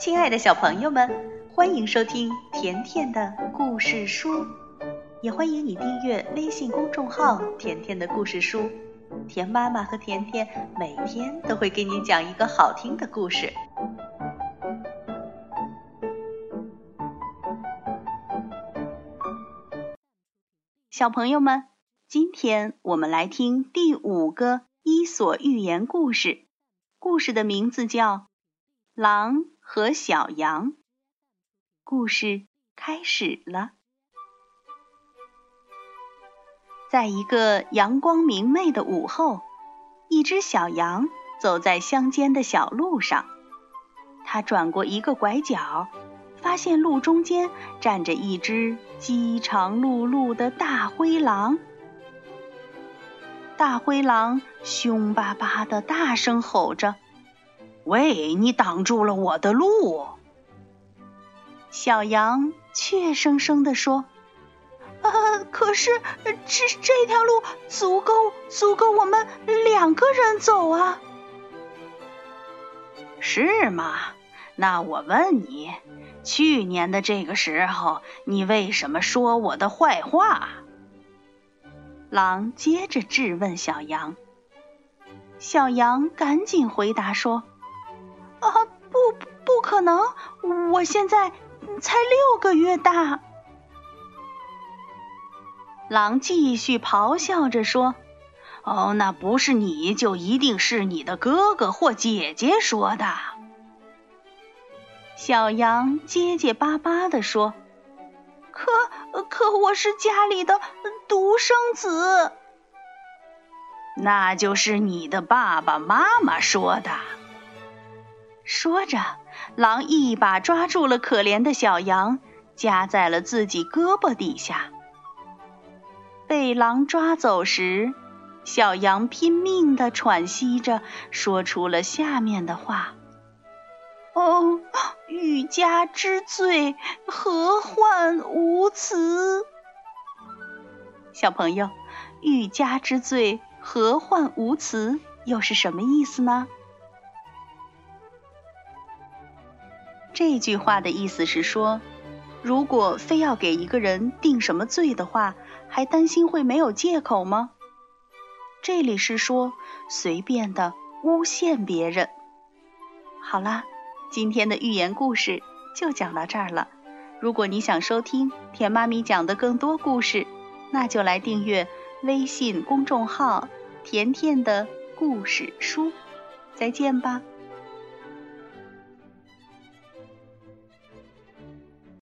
亲爱的小朋友们，欢迎收听甜甜的故事书，也欢迎你订阅微信公众号“甜甜的故事书”。甜妈妈和甜甜每天都会给你讲一个好听的故事。小朋友们，今天我们来听第五个《伊索寓言》故事，故事的名字叫《狼》。和小羊，故事开始了。在一个阳光明媚的午后，一只小羊走在乡间的小路上。它转过一个拐角，发现路中间站着一只饥肠辘辘的大灰狼。大灰狼凶巴巴的大声吼着。喂，你挡住了我的路！小羊怯生生地说：“呃，可是这这条路足够足够我们两个人走啊。”是吗？那我问你，去年的这个时候，你为什么说我的坏话？狼接着质问小羊。小羊赶紧回答说。啊，不，不可能！我现在才六个月大。狼继续咆哮着说：“哦，那不是你就一定是你的哥哥或姐姐说的。”小羊结结巴巴的说：“可可，我是家里的独生子。”那就是你的爸爸妈妈说的。说着，狼一把抓住了可怜的小羊，夹在了自己胳膊底下。被狼抓走时，小羊拼命地喘息着，说出了下面的话：“哦，欲加之罪，何患无辞？”小朋友，“欲加之罪，何患无辞”又是什么意思呢？这句话的意思是说，如果非要给一个人定什么罪的话，还担心会没有借口吗？这里是说随便的诬陷别人。好啦，今天的寓言故事就讲到这儿了。如果你想收听甜妈咪讲的更多故事，那就来订阅微信公众号“甜甜的故事书”。再见吧。